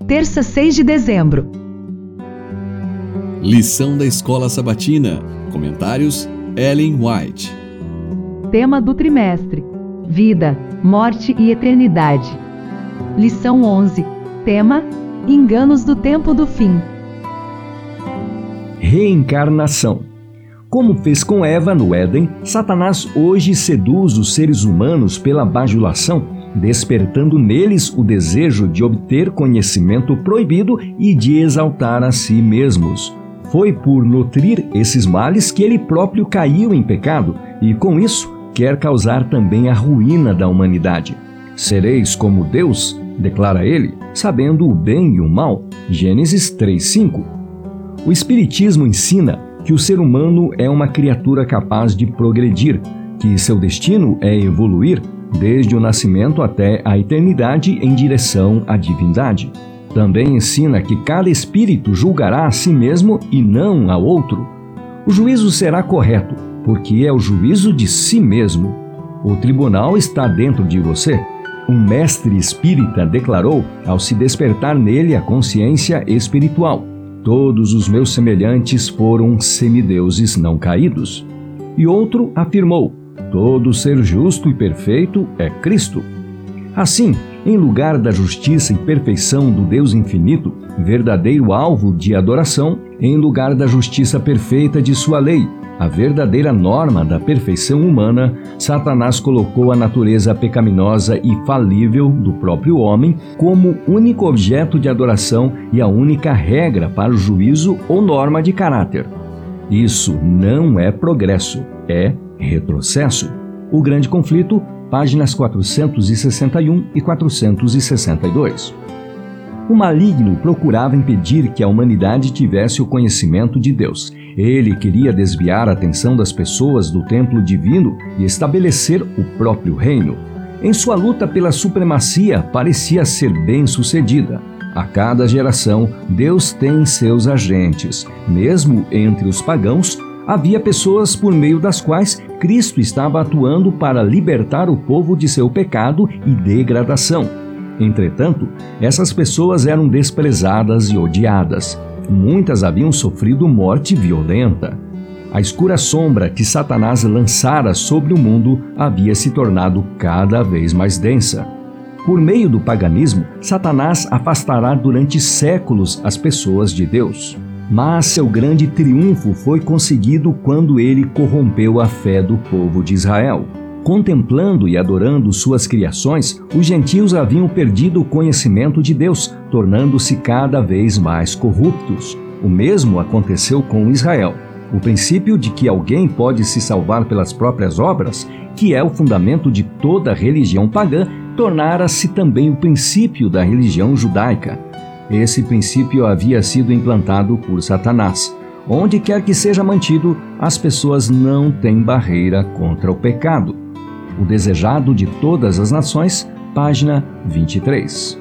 Terça 6 de dezembro. Lição da Escola Sabatina. Comentários Ellen White. Tema do trimestre: Vida, Morte e Eternidade. Lição 11. Tema: Enganos do tempo do fim. Reencarnação. Como fez com Eva no Éden, Satanás hoje seduz os seres humanos pela bajulação, despertando neles o desejo de obter conhecimento proibido e de exaltar a si mesmos. Foi por nutrir esses males que ele próprio caiu em pecado e, com isso, quer causar também a ruína da humanidade. Sereis como Deus, declara ele, sabendo o bem e o mal. Gênesis 3:5. O espiritismo ensina que o ser humano é uma criatura capaz de progredir, que seu destino é evoluir desde o nascimento até a eternidade em direção à divindade. Também ensina que cada espírito julgará a si mesmo e não a outro. O juízo será correto, porque é o juízo de si mesmo. O tribunal está dentro de você. Um mestre espírita declarou ao se despertar nele a consciência espiritual: Todos os meus semelhantes foram semideuses não caídos. E outro afirmou: Todo ser justo e perfeito é Cristo. Assim, em lugar da justiça e perfeição do Deus infinito, verdadeiro alvo de adoração, em lugar da justiça perfeita de sua lei, a verdadeira norma da perfeição humana, Satanás colocou a natureza pecaminosa e falível do próprio homem como único objeto de adoração e a única regra para o juízo ou norma de caráter. Isso não é progresso, é retrocesso. O Grande Conflito páginas 461 e 462. O maligno procurava impedir que a humanidade tivesse o conhecimento de Deus. Ele queria desviar a atenção das pessoas do templo divino e estabelecer o próprio reino. Em sua luta pela supremacia, parecia ser bem sucedida. A cada geração, Deus tem seus agentes. Mesmo entre os pagãos, havia pessoas por meio das quais Cristo estava atuando para libertar o povo de seu pecado e degradação. Entretanto, essas pessoas eram desprezadas e odiadas. Muitas haviam sofrido morte violenta. A escura sombra que Satanás lançara sobre o mundo havia se tornado cada vez mais densa. Por meio do paganismo, Satanás afastará durante séculos as pessoas de Deus. Mas seu grande triunfo foi conseguido quando ele corrompeu a fé do povo de Israel. Contemplando e adorando suas criações, os gentios haviam perdido o conhecimento de Deus, tornando-se cada vez mais corruptos. O mesmo aconteceu com Israel. O princípio de que alguém pode se salvar pelas próprias obras, que é o fundamento de toda religião pagã, tornara-se também o princípio da religião judaica. Esse princípio havia sido implantado por Satanás. Onde quer que seja mantido, as pessoas não têm barreira contra o pecado. O desejado de todas as nações, página 23.